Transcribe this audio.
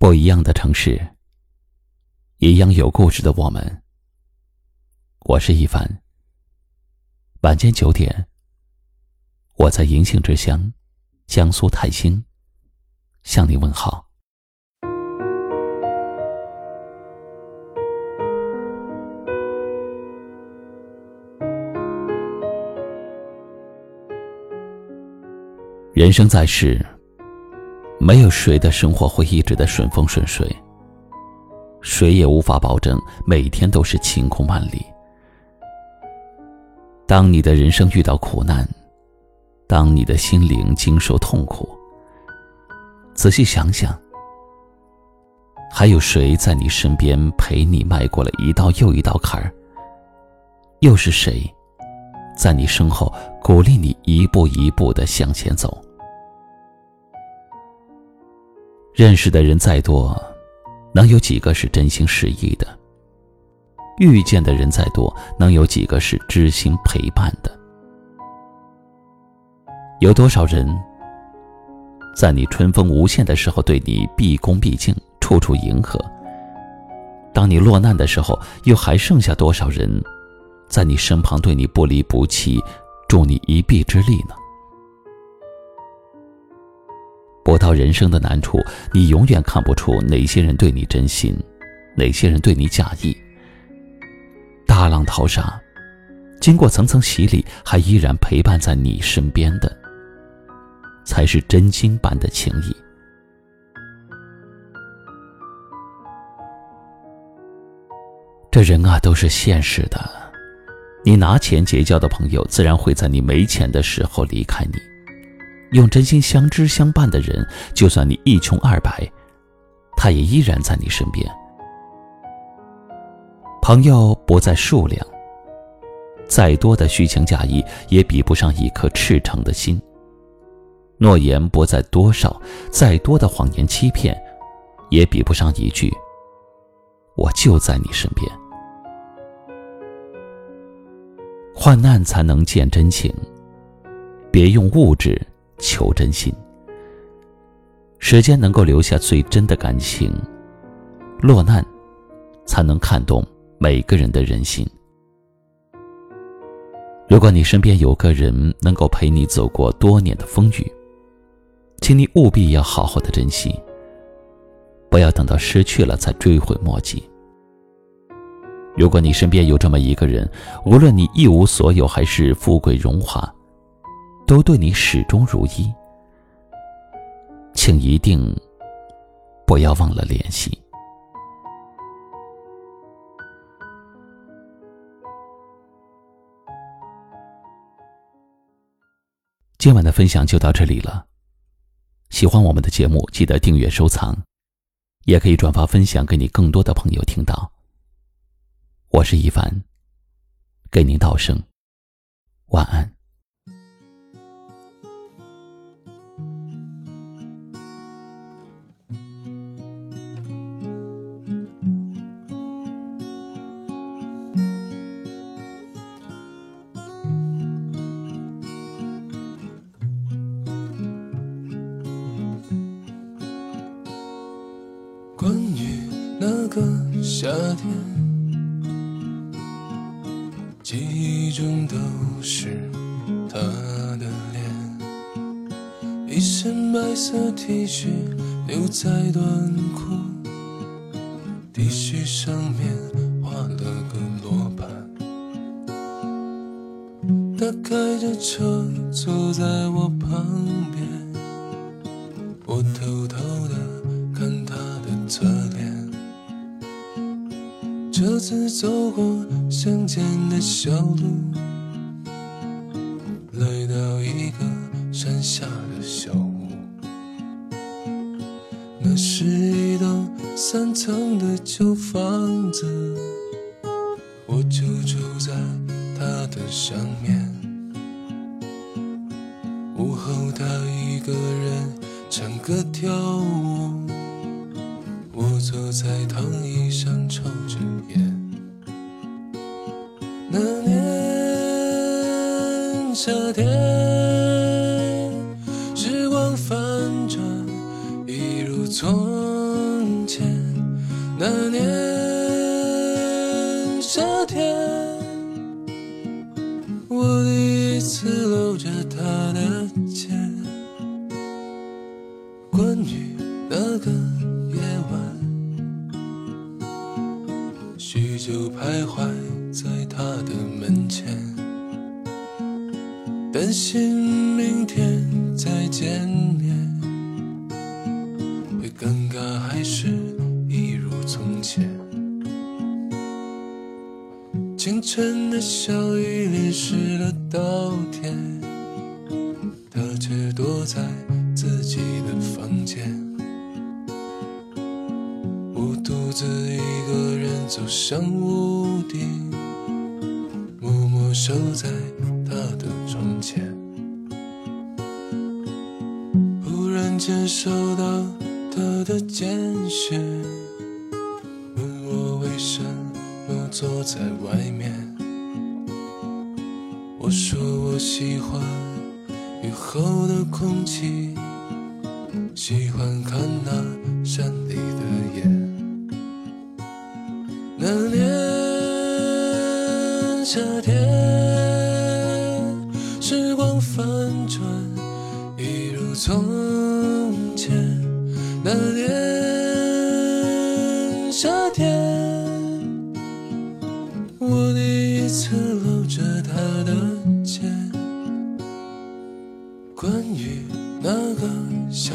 不一样的城市，一样有故事的我们。我是一凡。晚间九点，我在银杏之乡，江苏泰兴，向你问好。人生在世，没有谁的生活会一直的顺风顺水，谁也无法保证每天都是晴空万里。当你的人生遇到苦难，当你的心灵经受痛苦，仔细想想，还有谁在你身边陪你迈过了一道又一道坎儿？又是谁，在你身后鼓励你一步一步的向前走？认识的人再多，能有几个是真心实意的？遇见的人再多，能有几个是知心陪伴的？有多少人，在你春风无限的时候对你毕恭毕敬、处处迎合？当你落难的时候，又还剩下多少人，在你身旁对你不离不弃、助你一臂之力呢？活到人生的难处，你永远看不出哪些人对你真心，哪些人对你假意。大浪淘沙，经过层层洗礼，还依然陪伴在你身边的，才是真心般的情谊。这人啊，都是现实的。你拿钱结交的朋友，自然会在你没钱的时候离开你。用真心相知相伴的人，就算你一穷二白，他也依然在你身边。朋友不在数量，再多的虚情假意也比不上一颗赤诚的心。诺言不在多少，再多的谎言欺骗，也比不上一句“我就在你身边”。患难才能见真情，别用物质。求真心，时间能够留下最真的感情，落难，才能看懂每个人的人心。如果你身边有个人能够陪你走过多年的风雨，请你务必要好好的珍惜，不要等到失去了才追悔莫及。如果你身边有这么一个人，无论你一无所有还是富贵荣华。都对你始终如一，请一定不要忘了联系。今晚的分享就到这里了，喜欢我们的节目，记得订阅收藏，也可以转发分享给你更多的朋友听到。我是一凡，给您道声晚安。关于那个夏天，记忆中都是他的脸，一身白色 T 恤，牛仔短裤，T 恤上面画了个罗盘。他开着车坐在我旁边，我偷偷这次走过乡间的小路，来到一个山下的小屋。那是一栋三层的旧房子，我就住在它的上面。午后，他一个人唱歌跳舞。年夏天，时光反转，一如从前那年夏天，我第一次搂着她的肩。关于那个夜晚，许久徘徊担心明天再见面，会尴尬还是一如从前？清晨的小雨淋湿了稻田，他却躲在自己的房间。我独自一个人走上屋顶，默默守在前。忽然间收到他的简讯，问我为什么坐在外面。我说我喜欢雨后的空气，喜欢看那山里的烟。那年夏天，从前。那年夏天，我第一次搂着她的肩。关于那个夏